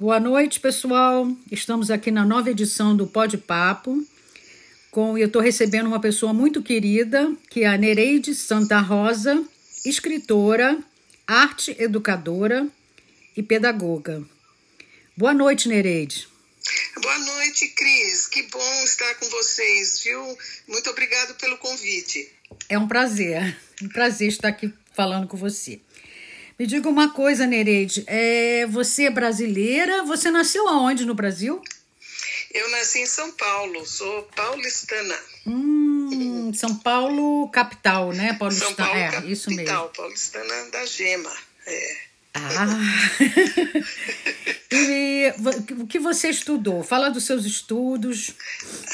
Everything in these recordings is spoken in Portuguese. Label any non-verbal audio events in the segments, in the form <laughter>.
Boa noite, pessoal. Estamos aqui na nova edição do Pode Papo. Com, eu estou recebendo uma pessoa muito querida, que é a Nereide Santa Rosa, escritora, arte educadora e pedagoga. Boa noite, Nereide. Boa noite, Cris. Que bom estar com vocês, viu? Muito obrigado pelo convite. É um prazer, um prazer estar aqui falando com você. Me diga uma coisa, Nereide, é, você é brasileira? Você nasceu aonde no Brasil? Eu nasci em São Paulo, sou paulistana. Hum, São Paulo, capital, né? Paulistana, São Paulo, é, capital, isso mesmo. paulistana da Gema. É. Ah! <laughs> e o que você estudou? Fala dos seus estudos.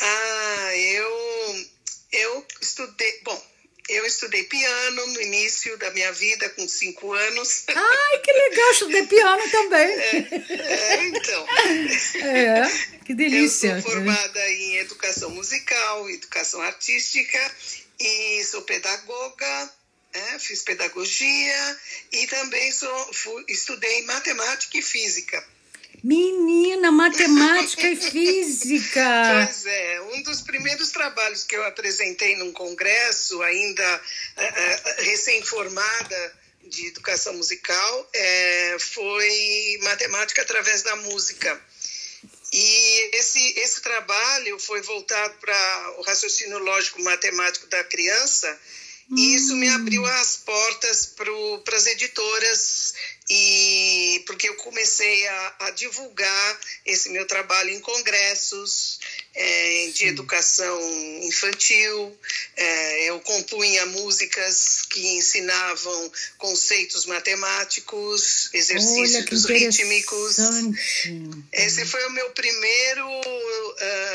Ah, eu, eu estudei. Bom, eu estudei piano no início da minha vida, com cinco anos. Ai, que legal, estudei piano também. É, é então. É, que delícia. Eu sou formada em educação musical, educação artística e sou pedagoga, é, fiz pedagogia e também sou, fui, estudei matemática e física. Menina, matemática e física. Pois é, um dos primeiros trabalhos que eu apresentei num congresso, ainda uh, uh, recém-formada de educação musical, uh, foi matemática através da música. E esse, esse trabalho foi voltado para o raciocínio lógico matemático da criança, e isso me abriu hum. as portas para as editoras e porque eu comecei a, a, divulgar esse meu trabalho em congressos é, de educação infantil. É, eu compunha músicas que ensinavam conceitos matemáticos, exercícios rítmicos. Esse foi o meu primeiro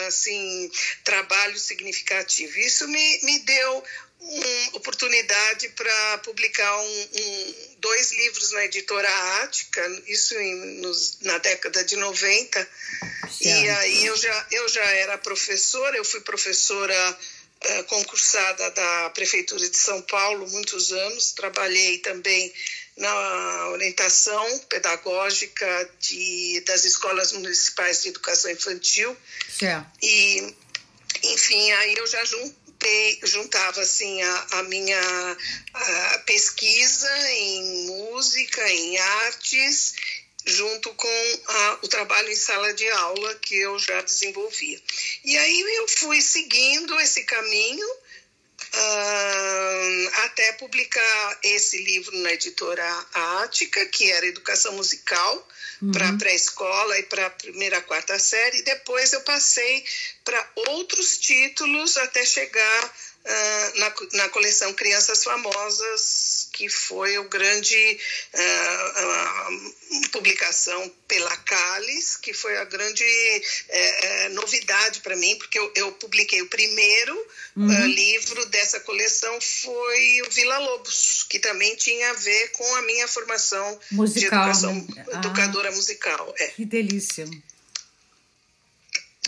assim trabalho significativo. Isso me, me deu uma oportunidade para publicar um, um, dois livros na editora Ática, isso em, nos, na década de 90. Certo. E aí eu já, eu já era professora, eu fui professora concursada da Prefeitura de São Paulo muitos anos, trabalhei também na orientação pedagógica de, das escolas municipais de educação infantil. Certo. E, enfim, aí eu já juntei, juntava assim a, a minha a pesquisa em música, em artes, junto com a, o trabalho em sala de aula que eu já desenvolvia. E aí eu fui seguindo esse caminho uh, até publicar esse livro na editora Ática, que era Educação Musical, uhum. para pré-escola e para a primeira quarta série. Depois eu passei para outros títulos até chegar uh, na, na coleção Crianças Famosas, que foi o grande uh, publicação pela Calis, que foi a grande uh, novidade para mim, porque eu, eu, publiquei o primeiro uhum. livro dessa coleção foi o Vila Lobos, que também tinha a ver com a minha formação musical, de educação, né? educadora ah, musical. É. Que delícia.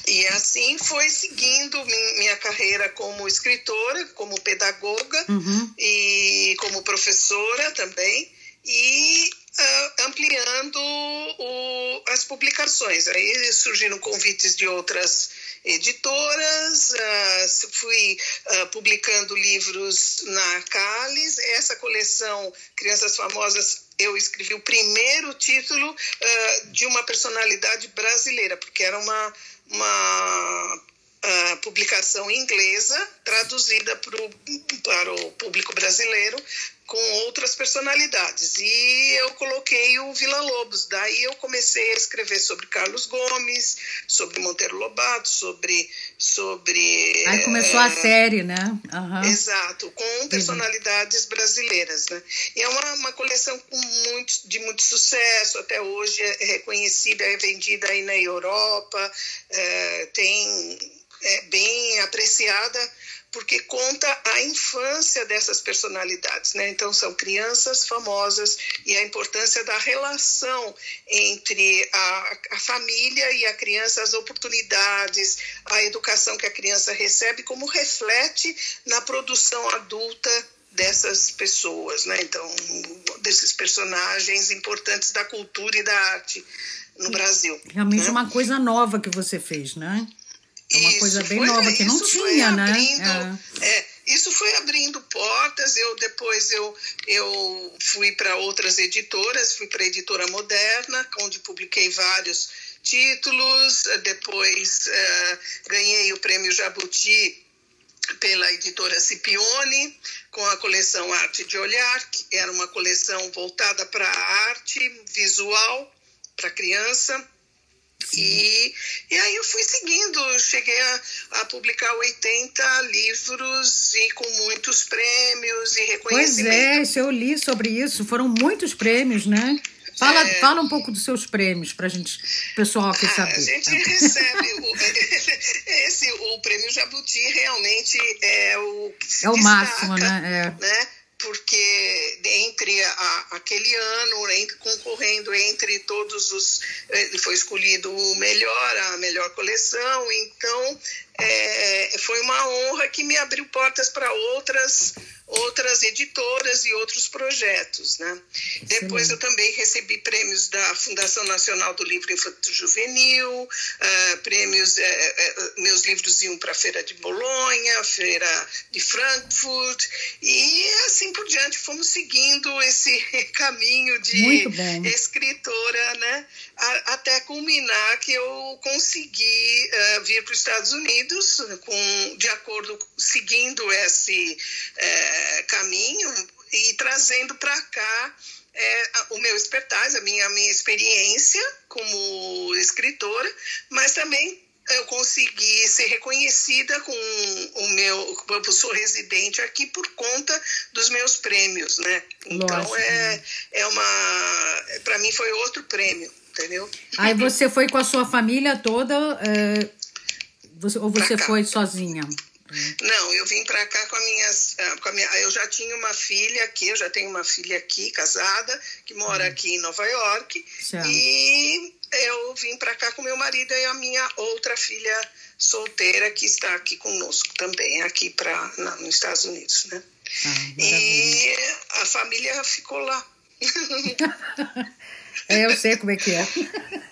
E assim foi seguindo minha carreira como escritora, como pedagoga uhum. e como professora também, e uh, ampliando o, as publicações. Aí surgiram convites de outras editoras, uh, fui uh, publicando livros na Calis. Essa coleção Crianças Famosas eu escrevi o primeiro título uh, de uma personalidade brasileira, porque era uma uma uh, publicação inglesa traduzida pro, para o público brasileiro com outras personalidades. E eu coloquei o Vila Lobos. Daí eu comecei a escrever sobre Carlos Gomes, sobre Monteiro Lobato, sobre. sobre Aí começou é, a série, né? Uhum. Exato, com personalidades brasileiras. Né? E é uma, uma coleção com muito, de muito sucesso, até hoje é reconhecida, é vendida aí na Europa, é, tem, é bem apreciada porque conta a infância dessas personalidades, né? Então são crianças famosas e a importância da relação entre a, a família e a criança, as oportunidades, a educação que a criança recebe, como reflete na produção adulta dessas pessoas, né? Então, desses personagens importantes da cultura e da arte no Brasil. Realmente né? uma coisa nova que você fez, né? É uma Isso coisa bem foi- nova que não tinha, né? abrindo- é, isso foi abrindo portas. Eu depois eu, eu fui para outras editoras, fui para a editora Moderna, onde publiquei vários títulos. Depois eh, ganhei o prêmio Jabuti pela editora Scipione, com a coleção Arte de Olhar, que era uma coleção voltada para a arte visual, para criança. E, e aí eu fui seguindo, cheguei a, a publicar 80 livros e com muitos prêmios e Pois reconhecimento. é, eu li sobre isso. Foram muitos prêmios, né? Fala, É. fala um pouco dos seus prêmios pra gente, o pessoal aqui Ah, saber. a gente recebe o, <laughs> esse, o prêmio Jabuti realmente é o que se É o destaca, máximo, né? É. né? Porque entre a- aquele ano, concorrendo entre todos os. Ele foi escolhido o melhor, a melhor coleção, então é, foi uma honra que me abriu portas para outras outras editoras e outros projetos, né? Depois eu também recebi prêmios da Fundação Nacional do Livro Infanto Juvenil, ah, prêmios, eh, eh, meus livros iam para a Feira de Bolonha, Feira de Frankfurt, e assim por diante fomos seguindo esse <laughs> caminho de escritora, né? A- até culminar que eu consegui vir para os Estados Unidos com, de acordo, seguindo esse eh, caminho e trazendo para cá a- o meu expertise, a minha, a minha experiência como escritora, mas também eu consegui ser reconhecida com o meu, eu sou residente aqui por conta dos meus prêmios, né? Então Lógico, é, é uma, para mim foi outro prêmio, entendeu? Aí você foi com a sua família toda, é, você- ou você foi sozinha? Não, eu vim para cá com, a minhas, ah, com a minha. Eu já tinha uma filha aqui, eu já tenho uma filha aqui, casada, que mora aqui em Nova York. Certo. E eu vim para cá com meu marido e a minha outra filha solteira, que está aqui conosco também, aqui pra, na, nos Estados Unidos, né? Ah. E a família ficou lá. <laughs> É, eu sei como é que é.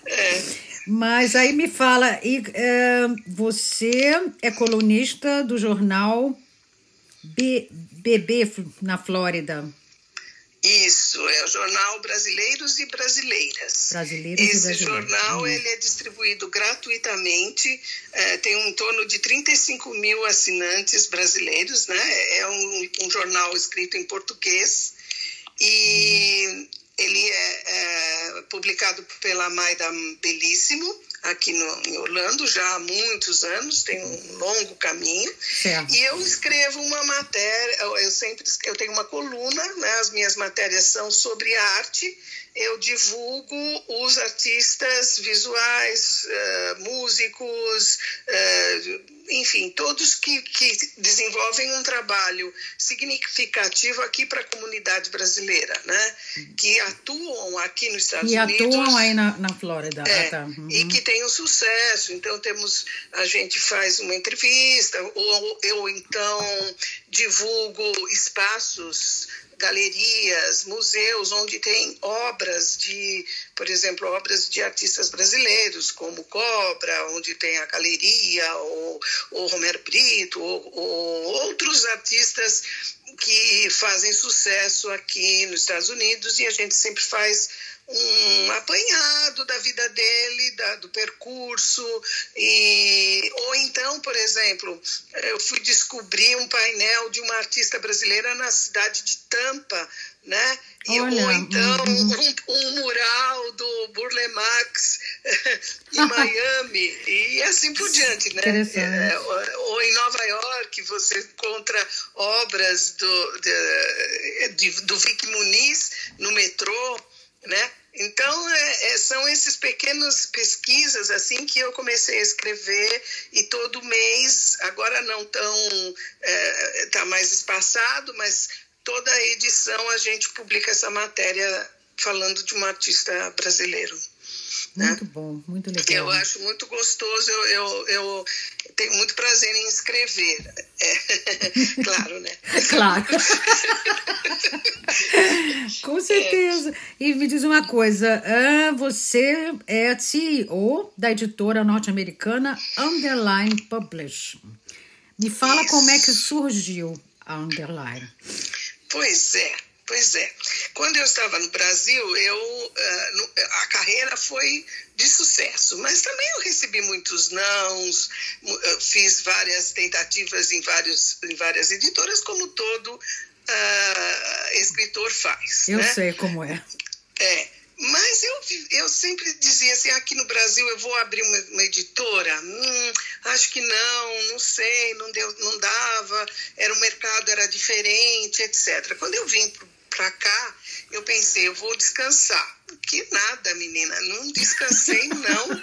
É. Mas aí me fala, e, é, você é colunista do jornal B- BB na Flórida. Isso, é o Jornal Brasileiros e Brasileiras. Brasileiros e Esse Brasileiras. jornal Hum. ele é distribuído gratuitamente, é, tem um em torno de 35 mil assinantes brasileiros, né? É um, um jornal escrito em português e ele é, é publicado pela Maida Belíssimo, aqui no, em Orlando, já há muitos anos, tem um longo caminho. Certo. E eu escrevo uma matéria, eu sempre eu tenho uma coluna, né? As minhas matérias são sobre arte. Eu divulgo os artistas visuais, eh, músicos, eh, enfim, todos que, que desenvolvem um trabalho significativo aqui para a comunidade brasileira, né? Que atuam aqui nos Estados E Unidos. atuam aí na, na Flórida. É, Ah, tá. Uhum. e que tem um sucesso. Então temos, a gente faz uma entrevista, ou eu então divulgo espaços, galerias, museus onde tem obras de, por exemplo, obras de artistas brasileiros, como Cobra, onde tem a galeria, ou, ou Romero Brito, ou, ou outros artistas que fazem sucesso aqui nos Estados Unidos e a gente sempre faz um apanhado da vida dele, da, do percurso e ou então, por exemplo, eu fui descobrir um painel de uma artista brasileira na cidade de Tampa, né? E, Olha, ou então <laughs> um, um mural do Burle Marx <laughs> em Miami e assim por diante, né? É, ou, ou em Nova York você encontra obras do, de, de- do Vic Muniz no metrô, né? Então, é, é, são esses pequenas pesquisas assim que eu comecei a escrever e todo mês, agora não tão, está mais espaçado, mas toda edição a gente publica essa matéria falando de um artista brasileiro. Né? Muito bom, muito legal. Eu acho muito gostoso, eu, eu, eu tenho muito prazer em escrever. É, <laughs> claro, né? <laughs> Claro. <laughs> Com certeza. É. E me diz uma coisa: ah, você é CEO da editora norte-americana Underline Publish. Me fala Isso. como é que surgiu a Underline. Pois é. Pois é. Quando eu estava no Brasil, eu, uh, a carreira foi de sucesso, mas também eu recebi muitos nãos, fiz várias tentativas em, vários, em várias editoras, como todo uh, escritor faz. Eu né? sei como é. É. Mas eu, eu sempre dizia assim, aqui no Brasil eu vou abrir uma, uma editora? Hum, acho que não, não sei, não, deu, não dava, era o mercado era diferente, etc. Quando eu vim para cá, eu pensei, eu vou descansar. Que nada, menina, não descansei, não. <laughs>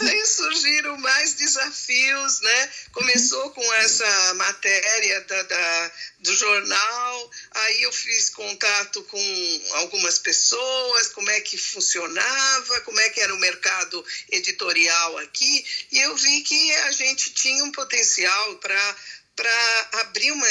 Aí surgiram mais desafios, né? Começou com essa matéria da, da, do jornal, aí eu fiz contato com algumas pessoas, como é que funcionava, como é que era o mercado editorial aqui, e eu vi que a gente tinha um potencial para para abrir uma,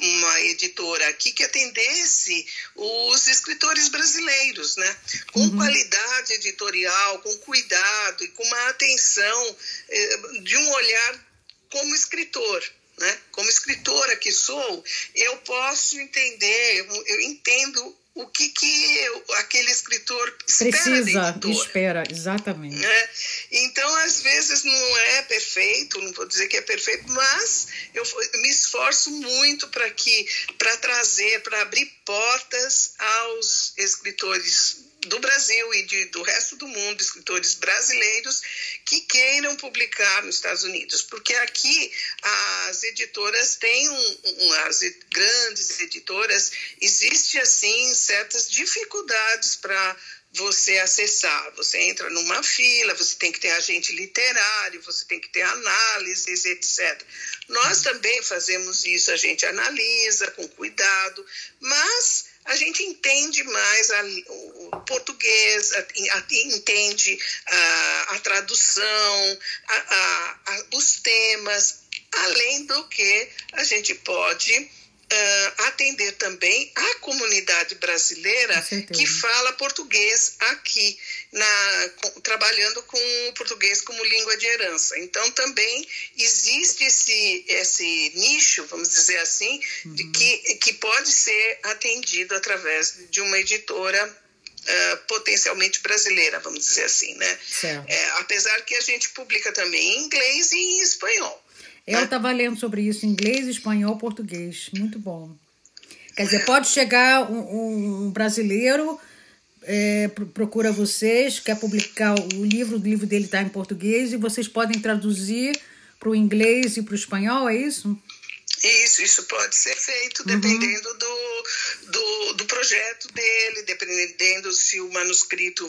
uma editora aqui que atendesse os escritores brasileiros, né? Com uhum. qualidade editorial, com cuidado e com uma atenção eh, de um olhar como escritor. Né? Como escritora que sou, eu posso entender, eu, eu entendo o que, que aquele escritor precisa espera exatamente né? então às vezes não é perfeito não vou dizer que é perfeito mas eu, eu me esforço muito para que para trazer para abrir portas aos escritores do Brasil e de, do resto do mundo, escritores brasileiros que queiram publicar nos Estados Unidos, porque aqui as editoras têm um, um, as grandes editoras existe assim certas dificuldades para você acessar. Você entra numa fila, você tem que ter agente literário, você tem que ter análises, etc. Nós também fazemos isso, a gente analisa com cuidado, mas a gente entende mais a, o português, a, a, entende a, tradução, os temas, além do que a gente pode uh, atender também a comunidade brasileira que fala português aqui, na, com, trabalhando com o português como língua de herança. Então, também existe esse, esse nicho, vamos dizer assim, uhum. de que, que pode ser atendido através de uma editora Uh, potencialmente brasileira, vamos dizer assim, né? É, apesar que a gente publica também em inglês e em espanhol. Eu estava lendo sobre isso em inglês, espanhol, português. Muito bom. Quer dizer, pode chegar um, um brasileiro, é, procura vocês, quer publicar o livro, o livro dele está em português e vocês podem traduzir para o inglês e para o espanhol, é isso? Isso, isso pode ser feito uhum. dependendo uhum. do, do, do projeto dele, dependendo se o manuscrito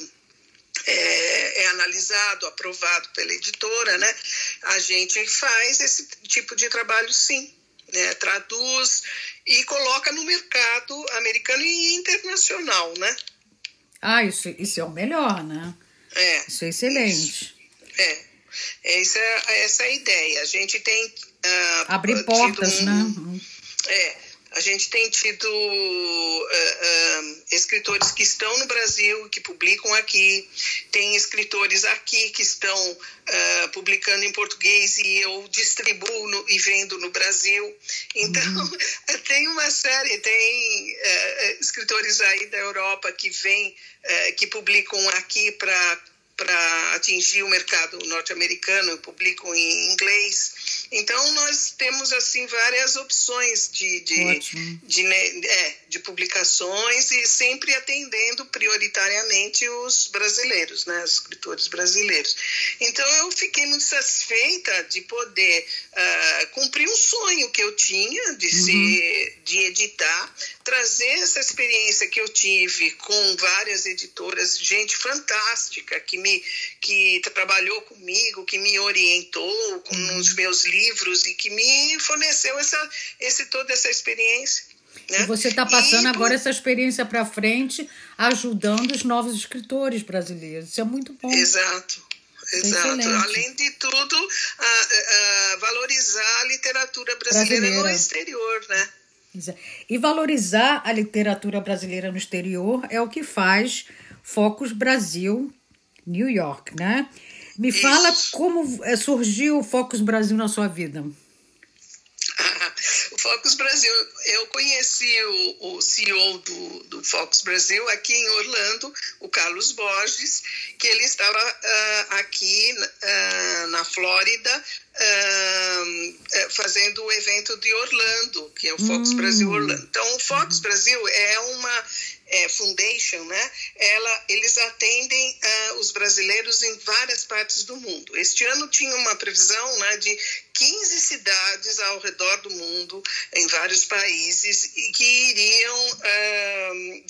é, é, analisado, aprovado pela editora, né? A gente faz esse tipo de trabalho sim, né? Traduz e coloca no mercado americano e internacional, né? Ah, isso, isso é o melhor, né? É. Isso é excelente. É. Essa, essa é a ideia. A gente tem. Uh, Abrir portas, um, né? É. A gente tem tido uh, uh, escritores que estão no Brasil, que publicam aqui, tem escritores aqui que estão uh, publicando em português e eu distribuo no, e vendo no Brasil. Então, uhum. <laughs> tem uma série, tem escritores aí da Europa que vêm, que publicam aqui para para atingir o mercado norte-americano, publicam em inglês. Então, nós temos, assim, várias opções de, de, de, né, é, de, publicações e sempre atendendo prioritariamente os brasileiros, né, os escritores brasileiros. Então, eu fiquei muito satisfeita de poder uh, cumprir um sonho que eu tinha de, uhum. ser, de editar, trazer essa experiência que eu tive com várias editoras, gente fantástica que me que trabalhou comigo, que me orientou com, uhum. nos meus livros e que me forneceu essa, esse, toda essa experiência. Né? E você está passando e, agora por... essa experiência para frente, ajudando os novos escritores brasileiros. Isso é muito bom. Exato. É Exato. É Além de tudo, a, a valorizar a literatura brasileira, brasileira, no exterior, né? E valorizar a literatura brasileira no exterior é o que faz Focus Brasil New York, né? Me Isso. fala como eh, surgiu o Focus Brasil na sua vida. <laughs> o Focus Brasil, eu conheci o, o CEO do, do Focus Brasil aqui em Orlando, o Carlos Borges, que ele estava uh, aqui uh, na Flórida uh, fazendo o evento de Orlando, que é o Focus hum. Brasil Orlando. Então, o Focus Brasil é uma é, Foundation, né? Ela, eles atendem uh, os brasileiros em várias partes do mundo. Este ano tinha uma previsão né, de 15 cidades ao redor do mundo, em vários países, e que iriam uh,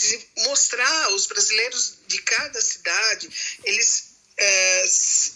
mostrar os brasileiros de cada cidade, eles é,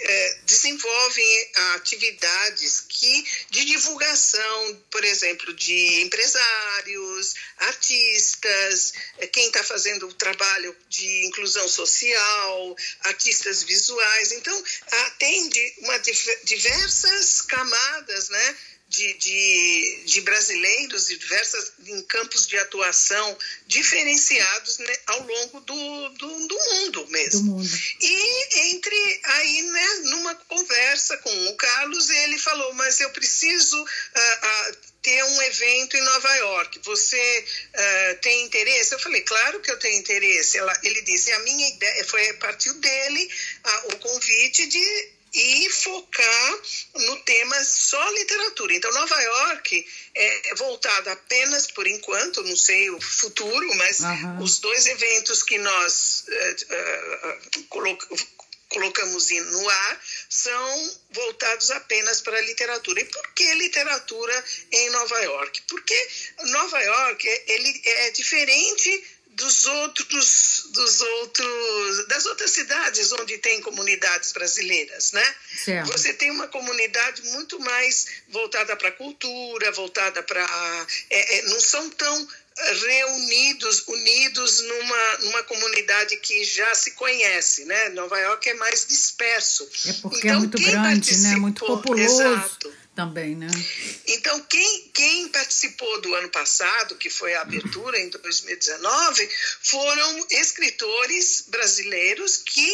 é, desenvolvem atividades que de divulgação, por exemplo, de empresários, artistas, é, quem está fazendo o trabalho de inclusão social, artistas visuais. Então, atende uma, diversas camadas, né? De, de, de, brasileiros e diversas em campos de atuação diferenciados né, ao longo do, do, do, mundo mesmo. Do mundo. E entre aí, né, numa conversa com o Carlos, ele falou, mas eu preciso uh, uh, ter um evento em Nova York. Você uh, tem interesse? Eu falei, claro que eu tenho interesse. Ela, ele disse, a minha ideia foi partiu dele o convite de e focar no tema só literatura. Então, Nova York é voltada apenas, por enquanto, não sei o futuro, mas uhum. os dois eventos que nós uh, uh, colocamos no ar são voltados apenas para a literatura. E por que literatura em Nova York? Porque Nova York ele é diferente dos outros, dos outros, das outras cidades onde tem comunidades brasileiras, né? Certo. Você tem uma comunidade muito mais voltada para a cultura, voltada para, é, é, não são tão reunidos, unidos numa, numa comunidade que já se conhece, né? Nova York é mais disperso. É porque é então, é muito grande, né? Muito populoso. Exato também, né? Então, quem, quem participou do ano passado, que foi a abertura em 2019, foram escritores brasileiros que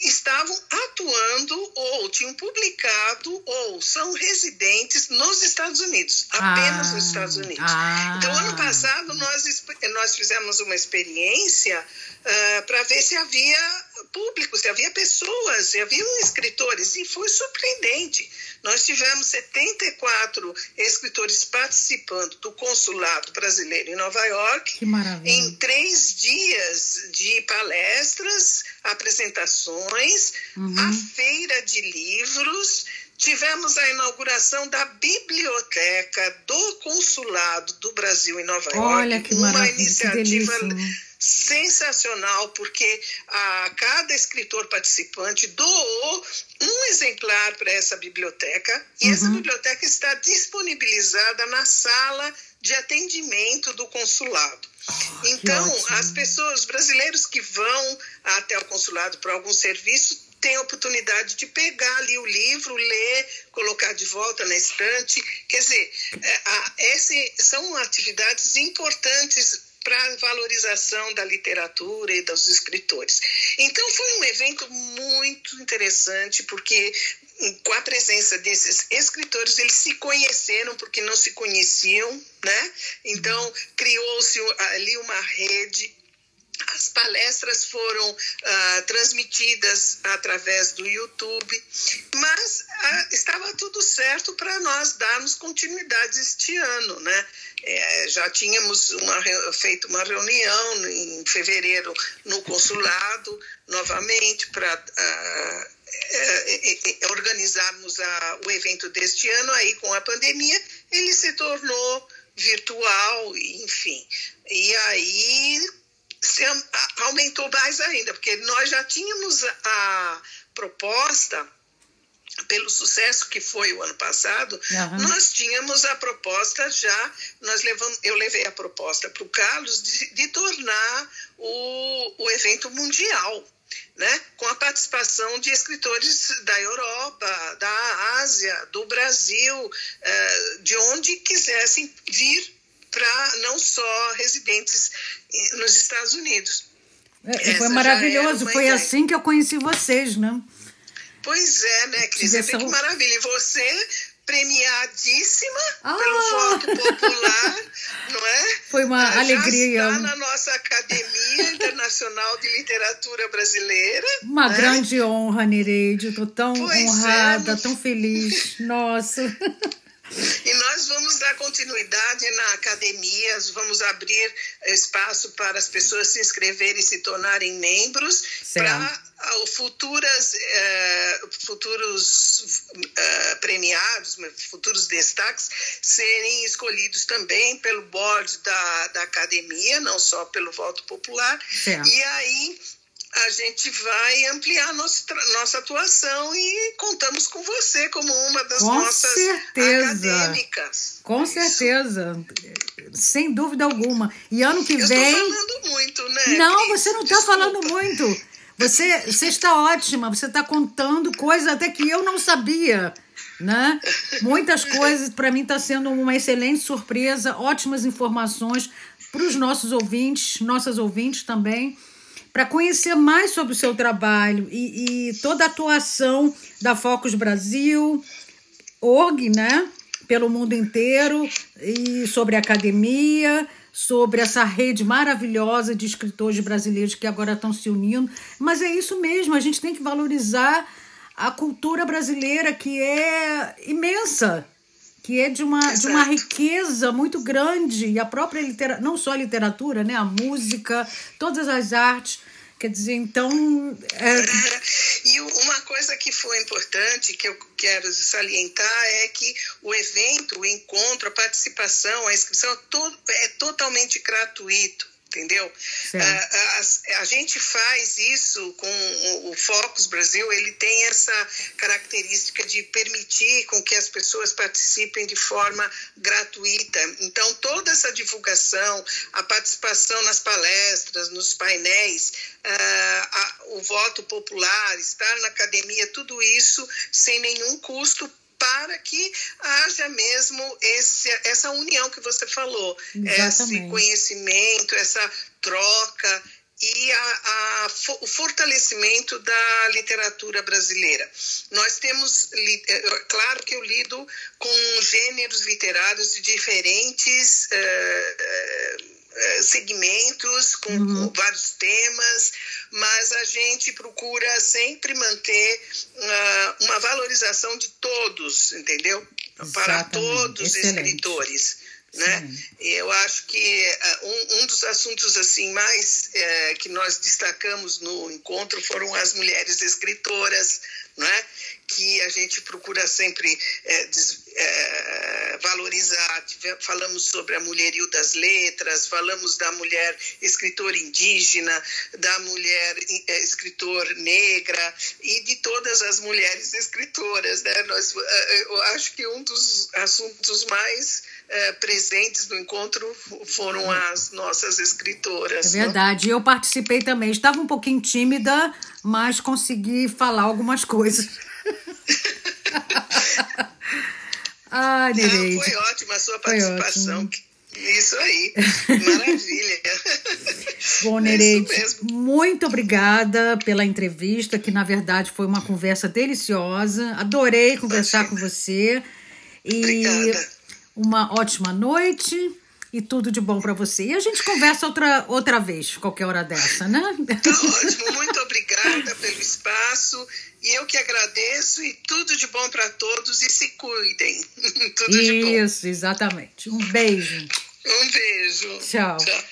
estavam atuando ou tinham publicado ou são residentes nos Estados Unidos, apenas ah, nos Estados Unidos. Ah, então, ano passado, nós, nós fizemos uma experiência uh, para ver se havia público, se havia pessoas, se havia escritores, e foi surpreendente. Nós tivemos 74 escritores participando do consulado brasileiro em Nova York, em três dias de palestras, apresentações, uhum. a feira de livros. Tivemos a inauguração da biblioteca do Consulado do Brasil em Nova Olha York, que uma iniciativa sensacional, porque a, cada escritor participante doou um exemplar para essa biblioteca e uhum. essa biblioteca está disponibilizada na sala de atendimento do consulado. Oh, então, as pessoas, brasileiros que vão até o consulado para algum serviço, têm a oportunidade de pegar ali o livro, ler, colocar de volta na estante. Quer dizer, é, a, esse, são atividades importantes para valorização da literatura e dos escritores. Então foi um evento muito interessante porque com a presença desses escritores eles se conheceram porque não se conheciam, né? Então criou-se ali uma rede as palestras foram uh, transmitidas através do YouTube, mas uh, estava tudo certo para nós darmos continuidade este ano, né? É, já tínhamos uma, feito uma reunião em fevereiro no consulado, novamente, para uh, é, é, organizarmos a, o evento deste ano. Aí, com a pandemia, ele se tornou virtual, enfim. E aí se aumentou mais ainda, porque nós já tínhamos a proposta pelo sucesso que foi o ano passado, uhum. nós tínhamos a proposta já, nós levamos, eu levei a proposta para o Carlos de, de tornar o, o evento mundial. Né, com a participação de escritores da Europa, da Ásia, do Brasil, eh, de onde quisessem vir para não só residentes nos Estados Unidos. É, foi maravilhoso, foi ideia. assim que eu conheci vocês, né? Pois é, né, Cris? Essa... Que maravilha. E você, premiadíssima ah! pelo voto popular, não é? Foi uma ah, alegria. Já está na nossa Academia Internacional de Literatura Brasileira. Uma né? grande honra, Nereide. Estou tão pois é, honrada, é. tão feliz. <laughs> Nossa. E nós vamos dar continuidade na academia, vamos abrir espaço para as pessoas se inscreverem e se tornarem membros para futuras, uh, futuros uh, premiados, futuros destaques serem escolhidos também pelo board da, da academia, não só pelo voto popular. Certo. E aí a gente vai ampliar nossa, nossa atuação e contamos com você como uma das com nossas certeza. acadêmicas. Com Isso. certeza, sem dúvida alguma. E ano que Eu vem. Estou falando muito, né? Não, Cris? você não está falando muito. Você, você está ótima, você está contando coisas até que eu não sabia. Né? Muitas <laughs> coisas, para mim, está sendo uma excelente surpresa, ótimas informações para os nossos ouvintes, nossas ouvintes também para conhecer mais sobre o seu trabalho e, e, toda a atuação da Focus Brasil, org, né? Pelo mundo inteiro, e sobre a academia, sobre essa rede maravilhosa de escritores brasileiros que agora estão se unindo. Mas é isso mesmo, a gente tem que valorizar a cultura brasileira, que é imensa que é de uma, de uma riqueza muito grande e a própria literatura, não só a literatura, né, a música, todas as artes. Quer dizer, então. É... E uma coisa que foi importante, que eu quero salientar, é que o evento, o encontro, a participação, a inscrição é, é totalmente gratuito entendeu? A, a, a, gente faz isso com o, o Focus Brasil, ele tem essa característica de permitir com que as pessoas participem de forma gratuita. Então, toda essa divulgação, a participação nas palestras, nos painéis, uh, o voto popular, estar na academia, tudo isso sem nenhum custo para que haja mesmo esse, essa união que você falou, Exatamente. esse conhecimento, essa troca e a, a, o fortalecimento da literatura brasileira. Nós temos, é, claro que eu lido com gêneros literários de diferentes. Uh, segmentos, com, uhum. com, vários temas, mas a gente procura sempre manter uh, uma valorização de todos, entendeu? Exatamente. Para todos os escritores. Né? Eu acho que uh, um, um, dos assuntos assim mais uh, que nós destacamos no encontro foram as mulheres escritoras, né? que a gente procura sempre des, é, valorizar. Falamos sobre a mulherio das letras, falamos da mulher escritora indígena, da mulher é, escritor negra e de todas as mulheres escritoras. Né? Nós, é, eu acho que um dos assuntos mais é, presentes no encontro foram as nossas escritoras. É verdade, eu participei também. Estava um pouquinho tímida, mas consegui falar algumas coisas. <laughs> Ai, Nereide. foi ótima a sua participação. Isso aí, maravilha. Bom, Nereide, é muito obrigada pela entrevista, que na verdade foi uma conversa deliciosa. Adorei conversar com você. E Obrigada. uma ótima noite e tudo de bom para você. E a gente conversa outra, outra vez, qualquer hora dessa, né? Tá ótimo, muito obrigada pelo espaço e eu que agradeço e tudo de bom para todos e se cuidem. <laughs> tudo Isso, exatamente. Um beijo. Um beijo. Tchau. Tchau.